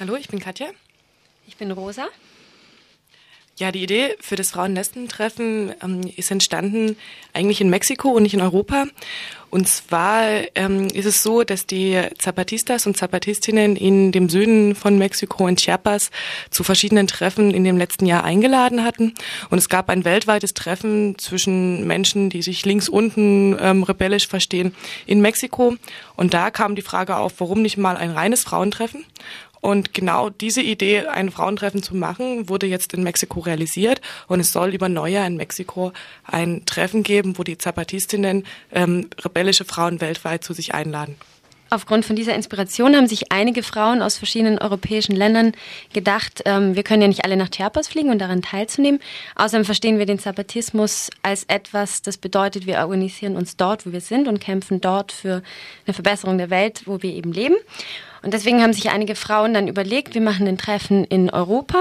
Hallo, ich bin Katja. Ich bin Rosa. Ja, die Idee für das Frauen-Lesben-Treffen ähm, ist entstanden eigentlich in Mexiko und nicht in Europa. Und zwar ähm, ist es so, dass die Zapatistas und Zapatistinnen in dem Süden von Mexiko in Chiapas zu verschiedenen Treffen in dem letzten Jahr eingeladen hatten. Und es gab ein weltweites Treffen zwischen Menschen, die sich links unten ähm, rebellisch verstehen, in Mexiko. Und da kam die Frage auf, warum nicht mal ein reines Frauentreffen? Und genau diese Idee, ein Frauentreffen zu machen, wurde jetzt in Mexiko realisiert. Und es soll über Neujahr in Mexiko ein Treffen geben, wo die Zapatistinnen ähm, rebellische Frauen weltweit zu sich einladen. Aufgrund von dieser Inspiration haben sich einige Frauen aus verschiedenen europäischen Ländern gedacht, ähm, wir können ja nicht alle nach Chiapas fliegen und daran teilzunehmen. Außerdem verstehen wir den Zapatismus als etwas, das bedeutet, wir organisieren uns dort, wo wir sind und kämpfen dort für eine Verbesserung der Welt, wo wir eben leben. Und deswegen haben sich einige Frauen dann überlegt, wir machen ein Treffen in Europa.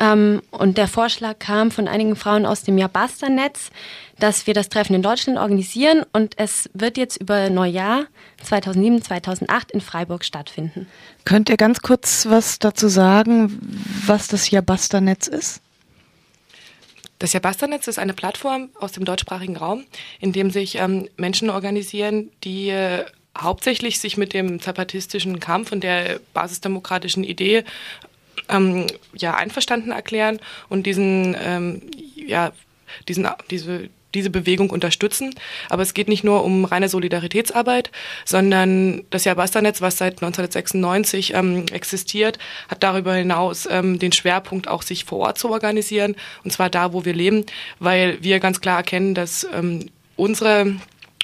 Ähm, und der Vorschlag kam von einigen Frauen aus dem Jabasta-Netz, dass wir das Treffen in Deutschland organisieren. Und es wird jetzt über Neujahr 2007, 2008 in Freiburg stattfinden. Könnt ihr ganz kurz was dazu sagen, was das Jabasta-Netz ist? Das Jabasta-Netz ist eine Plattform aus dem deutschsprachigen Raum, in dem sich ähm, Menschen organisieren, die äh, hauptsächlich sich mit dem zapatistischen Kampf und der basisdemokratischen Idee ähm, ja einverstanden erklären und diesen ähm, ja diesen diese diese Bewegung unterstützen. Aber es geht nicht nur um reine Solidaritätsarbeit, sondern das Jabasta-Netz, was seit 1996 ähm, existiert, hat darüber hinaus ähm, den Schwerpunkt auch sich vor Ort zu organisieren, und zwar da, wo wir leben, weil wir ganz klar erkennen, dass ähm, unsere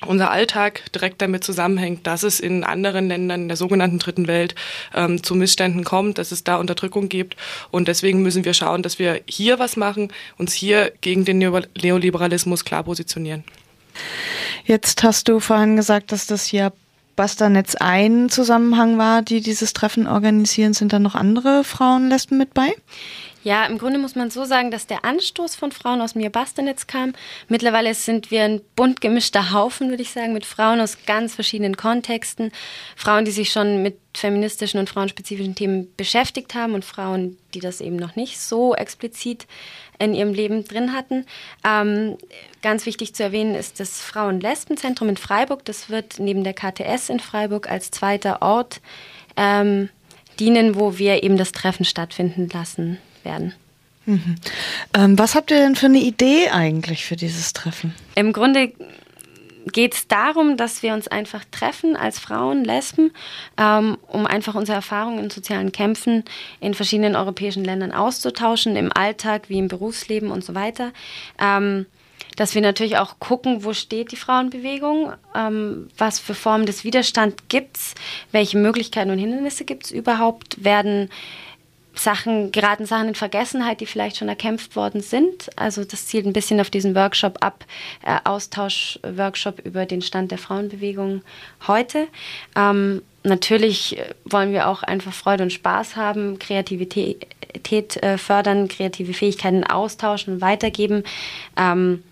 unser Alltag direkt damit zusammenhängt, dass es in anderen Ländern der sogenannten Dritten Welt ähm, zu Missständen kommt, dass es da Unterdrückung gibt. Und deswegen müssen wir schauen, dass wir hier was machen, uns hier gegen den Neoliberalismus klar positionieren. Jetzt hast du vorhin gesagt, dass das ja Basternetz ein Zusammenhang war, die dieses Treffen organisieren. Sind da noch andere Frauen, Lesben mit bei? Ja, im Grunde muss man so sagen, dass der Anstoß von Frauen aus mir Bastenitz kam. Mittlerweile sind wir ein bunt gemischter Haufen, würde ich sagen, mit Frauen aus ganz verschiedenen Kontexten. Frauen, die sich schon mit feministischen und frauenspezifischen Themen beschäftigt haben und Frauen, die das eben noch nicht so explizit in ihrem Leben drin hatten. Ähm, ganz wichtig zu erwähnen ist das Frauen-Lesben-Zentrum in Freiburg. Das wird neben der KTS in Freiburg als zweiter Ort ähm, dienen, wo wir eben das Treffen stattfinden lassen werden. Mhm. Ähm, was habt ihr denn für eine Idee eigentlich für dieses Treffen? Im Grunde geht es darum, dass wir uns einfach treffen als Frauen, Lesben, ähm, um einfach unsere Erfahrungen in sozialen Kämpfen in verschiedenen europäischen Ländern auszutauschen, im Alltag wie im Berufsleben und so weiter. Ähm, dass wir natürlich auch gucken, wo steht die Frauenbewegung, ähm, was für Formen des Widerstands gibt es, welche Möglichkeiten und Hindernisse gibt es überhaupt, werden Sachen, geraten Sachen in Vergessenheit, die vielleicht schon erkämpft worden sind. Also das zielt ein bisschen auf diesen Workshop ab, äh, Austausch-Workshop über den Stand der Frauenbewegung heute. Ähm, natürlich wollen wir auch einfach Freude und Spaß haben, Kreativität äh, fördern, kreative Fähigkeiten austauschen weitergeben. Ähm,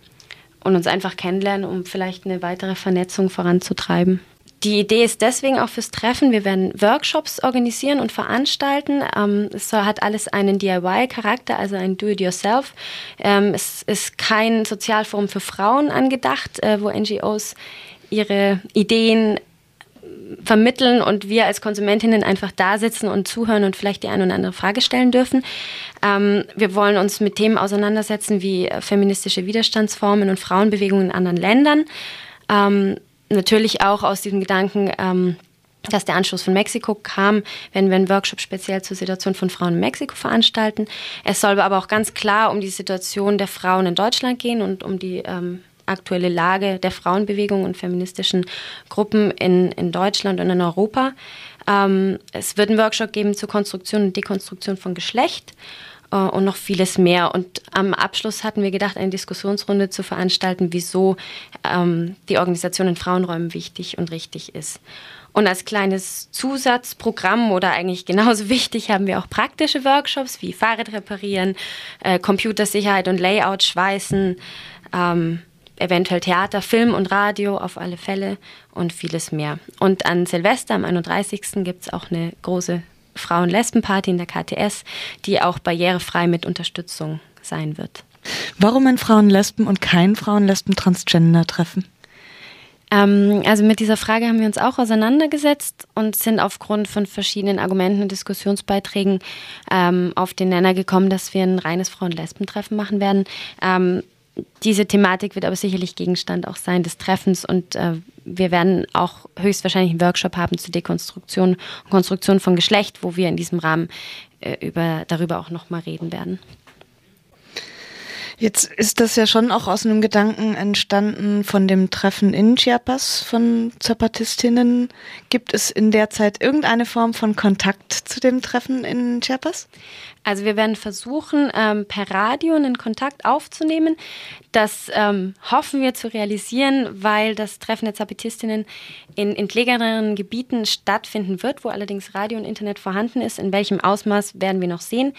und uns einfach kennenlernen, um vielleicht eine weitere Vernetzung voranzutreiben. Die Idee ist deswegen auch fürs Treffen. Wir werden Workshops organisieren und veranstalten. Ähm, es hat alles einen DIY-Charakter, also ein Do-it-yourself. Ähm, es ist kein Sozialforum für Frauen angedacht, äh, wo NGOs ihre Ideen vermitteln und wir als Konsumentinnen einfach da sitzen und zuhören und vielleicht die eine oder andere Frage stellen dürfen. Ähm, wir wollen uns mit Themen auseinandersetzen wie feministische Widerstandsformen und Frauenbewegungen in anderen Ländern. Ähm, natürlich auch aus diesem Gedanken, ähm, dass der Anschluss von Mexiko kam, wenn wir einen Workshop speziell zur Situation von Frauen in Mexiko veranstalten. Es soll aber auch ganz klar um die Situation der Frauen in Deutschland gehen und um die ähm, aktuelle Lage der Frauenbewegung und feministischen Gruppen in, in Deutschland und in Europa. Ähm, es wird einen Workshop geben zur Konstruktion und Dekonstruktion von Geschlecht und noch vieles mehr. Und am Abschluss hatten wir gedacht, eine Diskussionsrunde zu veranstalten, wieso ähm, die Organisation in Frauenräumen wichtig und richtig ist. Und als kleines Zusatzprogramm oder eigentlich genauso wichtig haben wir auch praktische Workshops wie Fahrrad reparieren, äh, Computersicherheit und Layout schweißen, ähm, eventuell Theater, Film und Radio auf alle Fälle und vieles mehr. Und an Silvester am 31. gibt es auch eine große Frauen-Lesben-Party in der KTS, die auch barrierefrei mit Unterstützung sein wird. Warum ein Frauen-Lesben und kein Frauen-Lesben-Transgender-Treffen? Ähm, also mit dieser Frage haben wir uns auch auseinandergesetzt und sind aufgrund von verschiedenen Argumenten und Diskussionsbeiträgen ähm, auf den Nenner gekommen, dass wir ein reines Frauen-Lesben-Treffen machen werden. Ähm, diese Thematik wird aber sicherlich Gegenstand auch sein des Treffens und äh, wir werden auch höchstwahrscheinlich einen Workshop haben zur Dekonstruktion und Konstruktion von Geschlecht, wo wir in diesem Rahmen äh, über, darüber auch nochmal reden werden. Jetzt ist das ja schon auch aus einem Gedanken entstanden von dem Treffen in Chiapas von Zapatistinnen. Gibt es in der Zeit irgendeine Form von Kontakt zu dem Treffen in Chiapas? Also wir werden versuchen, ähm, per Radio einen Kontakt aufzunehmen. Das ähm, hoffen wir zu realisieren, weil das Treffen der Zapatistinnen in entlegeneren Gebieten stattfinden wird, wo allerdings Radio und Internet vorhanden ist. In welchem Ausmaß werden wir noch sehen.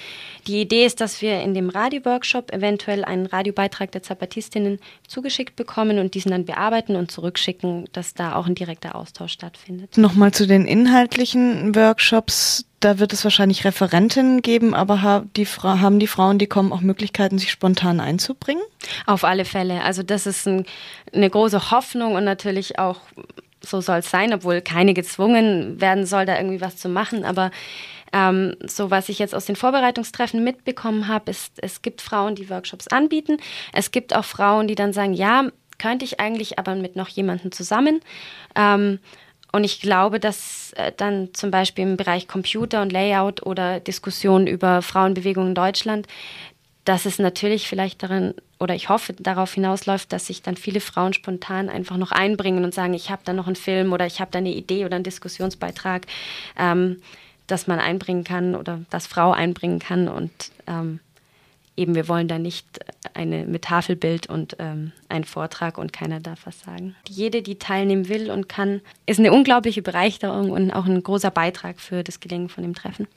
Die Idee ist, dass wir in dem Radio-Workshop eventuell einen Radiobeitrag der Zapatistinnen zugeschickt bekommen und diesen dann bearbeiten und zurückschicken, dass da auch ein direkter Austausch stattfindet. Nochmal zu den inhaltlichen Workshops da wird es wahrscheinlich Referentinnen geben, aber haben die, haben die Frauen, die kommen, auch Möglichkeiten, sich spontan einzubringen? Auf alle Fälle. Also das ist ein, eine große Hoffnung und natürlich auch, so soll es sein, obwohl keine gezwungen werden soll, da irgendwie was zu machen. Aber ähm, so was ich jetzt aus den Vorbereitungstreffen mitbekommen habe, ist, es gibt Frauen, die Workshops anbieten. Es gibt auch Frauen, die dann sagen, ja, könnte ich eigentlich aber mit noch jemandem zusammen. Ähm, und ich glaube, dass äh, dann zum Beispiel im Bereich Computer und Layout oder Diskussionen über Frauenbewegungen in Deutschland, dass es natürlich vielleicht darin oder ich hoffe darauf hinausläuft, dass sich dann viele Frauen spontan einfach noch einbringen und sagen, ich habe da noch einen Film oder ich habe da eine Idee oder einen Diskussionsbeitrag, ähm, dass man einbringen kann oder dass Frau einbringen kann und ähm, eben, wir wollen da nicht eine mit Tafelbild und ähm, einen Vortrag und keiner darf was sagen. Jede, die teilnehmen will und kann, ist eine unglaubliche Bereicherung und auch ein großer Beitrag für das Gelingen von dem Treffen.